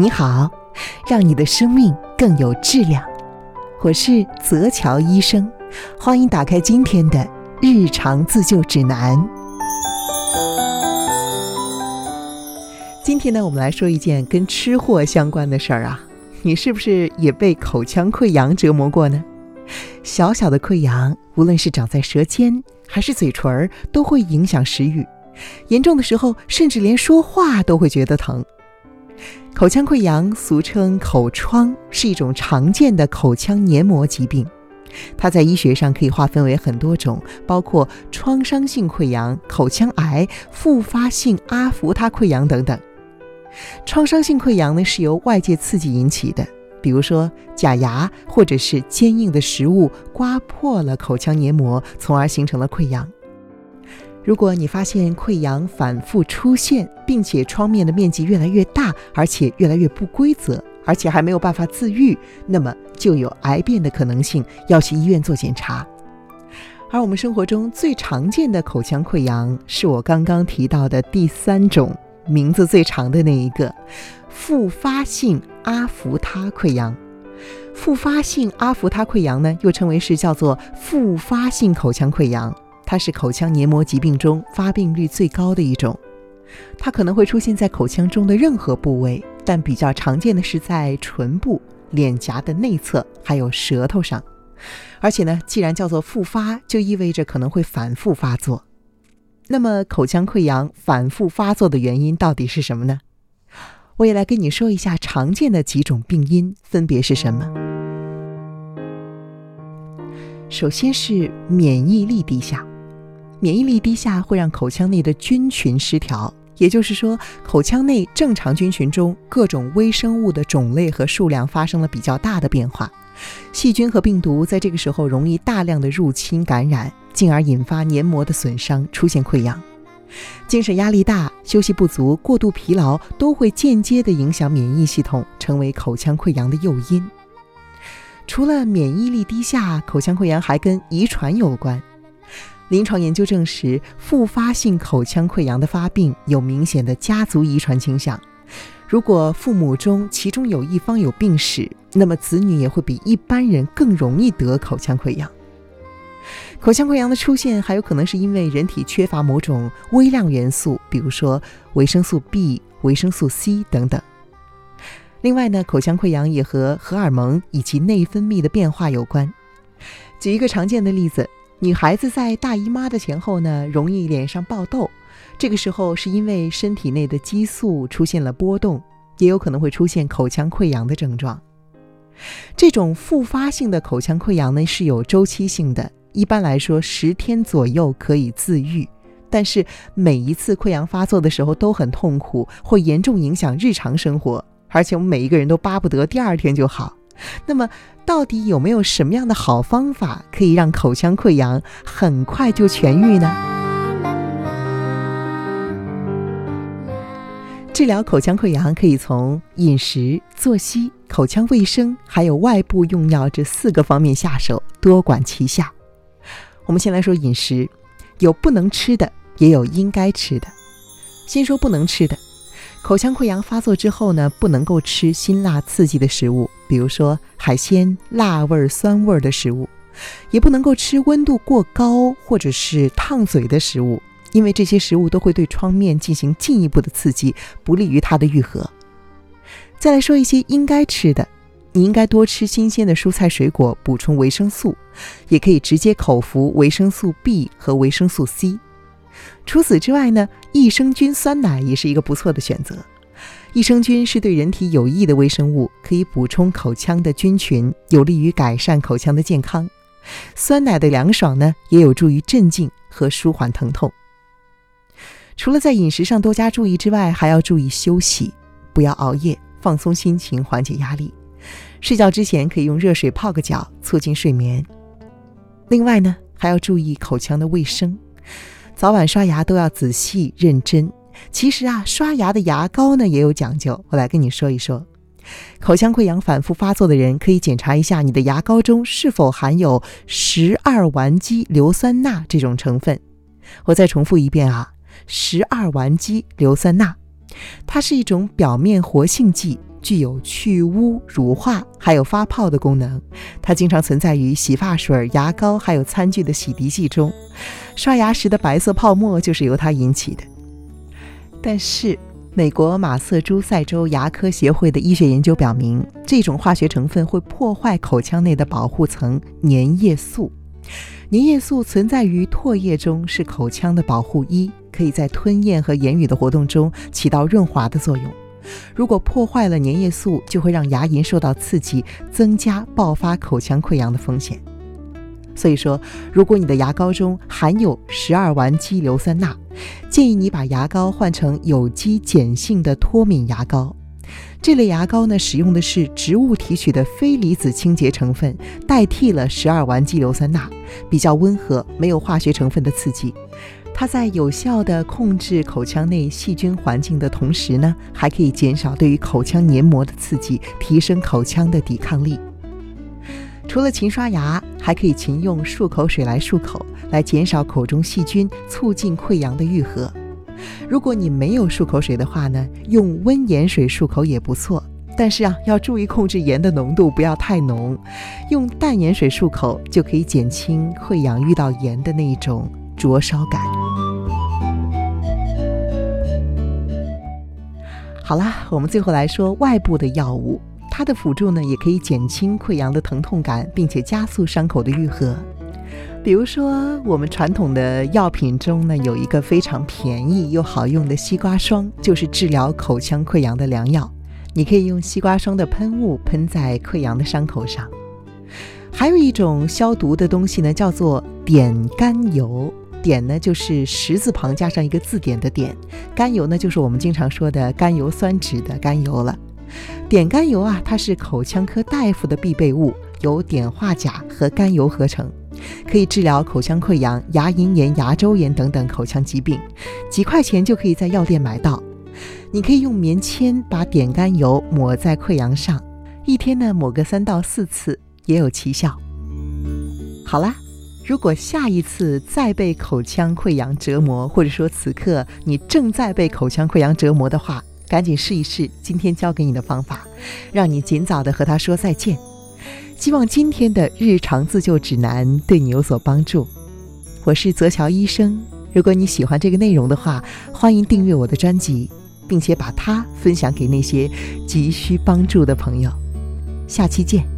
你好，让你的生命更有质量。我是泽乔医生，欢迎打开今天的日常自救指南。今天呢，我们来说一件跟吃货相关的事儿啊。你是不是也被口腔溃疡折磨过呢？小小的溃疡，无论是长在舌尖还是嘴唇儿，都会影响食欲。严重的时候，甚至连说话都会觉得疼。口腔溃疡俗称口疮，是一种常见的口腔黏膜疾病。它在医学上可以划分为很多种，包括创伤性溃疡、口腔癌、复发性阿弗他溃疡等等。创伤性溃疡呢，是由外界刺激引起的，比如说假牙或者是坚硬的食物刮破了口腔黏膜，从而形成了溃疡。如果你发现溃疡反复出现，并且创面的面积越来越大，而且越来越不规则，而且还没有办法自愈，那么就有癌变的可能性，要去医院做检查。而我们生活中最常见的口腔溃疡，是我刚刚提到的第三种。名字最长的那一个，复发性阿弗他溃疡。复发性阿弗他溃疡呢，又称为是叫做复发性口腔溃疡，它是口腔黏膜疾病中发病率最高的一种。它可能会出现在口腔中的任何部位，但比较常见的是在唇部、脸颊的内侧，还有舌头上。而且呢，既然叫做复发，就意味着可能会反复发作。那么，口腔溃疡反复发作的原因到底是什么呢？我也来跟你说一下常见的几种病因分别是什么。首先是免疫力低下，免疫力低下会让口腔内的菌群失调，也就是说，口腔内正常菌群中各种微生物的种类和数量发生了比较大的变化，细菌和病毒在这个时候容易大量的入侵感染。进而引发黏膜的损伤，出现溃疡。精神压力大、休息不足、过度疲劳都会间接的影响免疫系统，成为口腔溃疡的诱因。除了免疫力低下，口腔溃疡还跟遗传有关。临床研究证实，复发性口腔溃疡的发病有明显的家族遗传倾向。如果父母中其中有一方有病史，那么子女也会比一般人更容易得口腔溃疡。口腔溃疡的出现还有可能是因为人体缺乏某种微量元素，比如说维生素 B、维生素 C 等等。另外呢，口腔溃疡也和荷尔蒙以及内分泌的变化有关。举一个常见的例子，女孩子在大姨妈的前后呢，容易脸上爆痘，这个时候是因为身体内的激素出现了波动，也有可能会出现口腔溃疡的症状。这种复发性的口腔溃疡呢，是有周期性的。一般来说，十天左右可以自愈，但是每一次溃疡发作的时候都很痛苦，会严重影响日常生活，而且我们每一个人都巴不得第二天就好。那么，到底有没有什么样的好方法可以让口腔溃疡很快就痊愈呢？治疗口腔溃疡可以从饮食、作息、口腔卫生，还有外部用药这四个方面下手，多管齐下。我们先来说饮食，有不能吃的，也有应该吃的。先说不能吃的，口腔溃疡发作之后呢，不能够吃辛辣刺激的食物，比如说海鲜、辣味、酸味的食物，也不能够吃温度过高或者是烫嘴的食物，因为这些食物都会对创面进行进一步的刺激，不利于它的愈合。再来说一些应该吃的。你应该多吃新鲜的蔬菜水果，补充维生素，也可以直接口服维生素 B 和维生素 C。除此之外呢，益生菌酸奶也是一个不错的选择。益生菌是对人体有益的微生物，可以补充口腔的菌群，有利于改善口腔的健康。酸奶的凉爽呢，也有助于镇静和舒缓疼痛。除了在饮食上多加注意之外，还要注意休息，不要熬夜，放松心情，缓解压力。睡觉之前可以用热水泡个脚，促进睡眠。另外呢，还要注意口腔的卫生，早晚刷牙都要仔细认真。其实啊，刷牙的牙膏呢也有讲究，我来跟你说一说。口腔溃疡反复发作的人，可以检查一下你的牙膏中是否含有十二烷基硫酸钠这种成分。我再重复一遍啊，十二烷基硫酸钠，它是一种表面活性剂。具有去污、乳化还有发泡的功能。它经常存在于洗发水、牙膏还有餐具的洗涤剂中，刷牙时的白色泡沫就是由它引起的。但是，美国马瑟诸塞州牙科协会的医学研究表明，这种化学成分会破坏口腔内的保护层粘液素。粘液素存在于唾液中，是口腔的保护衣，可以在吞咽和言语的活动中起到润滑的作用。如果破坏了粘液素，就会让牙龈受到刺激，增加爆发口腔溃疡的风险。所以说，如果你的牙膏中含有十二烷基硫酸钠，建议你把牙膏换成有机碱性的脱敏牙膏。这类牙膏呢，使用的是植物提取的非离子清洁成分，代替了十二烷基硫酸钠，比较温和，没有化学成分的刺激。它在有效地控制口腔内细菌环境的同时呢，还可以减少对于口腔黏膜的刺激，提升口腔的抵抗力。除了勤刷牙，还可以勤用漱口水来漱口，来减少口中细菌，促进溃疡的愈合。如果你没有漱口水的话呢，用温盐水漱口也不错。但是啊，要注意控制盐的浓度，不要太浓。用淡盐水漱口就可以减轻溃疡遇到盐的那一种灼烧感。好啦，我们最后来说外部的药物，它的辅助呢，也可以减轻溃疡的疼痛感，并且加速伤口的愈合。比如说，我们传统的药品中呢，有一个非常便宜又好用的西瓜霜，就是治疗口腔溃疡的良药。你可以用西瓜霜的喷雾喷在溃疡的伤口上。还有一种消毒的东西呢，叫做碘甘油。碘呢，就是十字旁加上一个字典的碘；甘油呢，就是我们经常说的甘油酸酯的甘油了。碘甘油啊，它是口腔科大夫的必备物，由碘化钾和甘油合成。可以治疗口腔溃疡、牙龈炎、牙周炎等等口腔疾病，几块钱就可以在药店买到。你可以用棉签把碘甘油抹在溃疡上，一天呢抹个三到四次也有奇效。好啦，如果下一次再被口腔溃疡折磨，或者说此刻你正在被口腔溃疡折磨的话，赶紧试一试今天教给你的方法，让你尽早的和他说再见。希望今天的日常自救指南对你有所帮助。我是泽乔医生。如果你喜欢这个内容的话，欢迎订阅我的专辑，并且把它分享给那些急需帮助的朋友。下期见。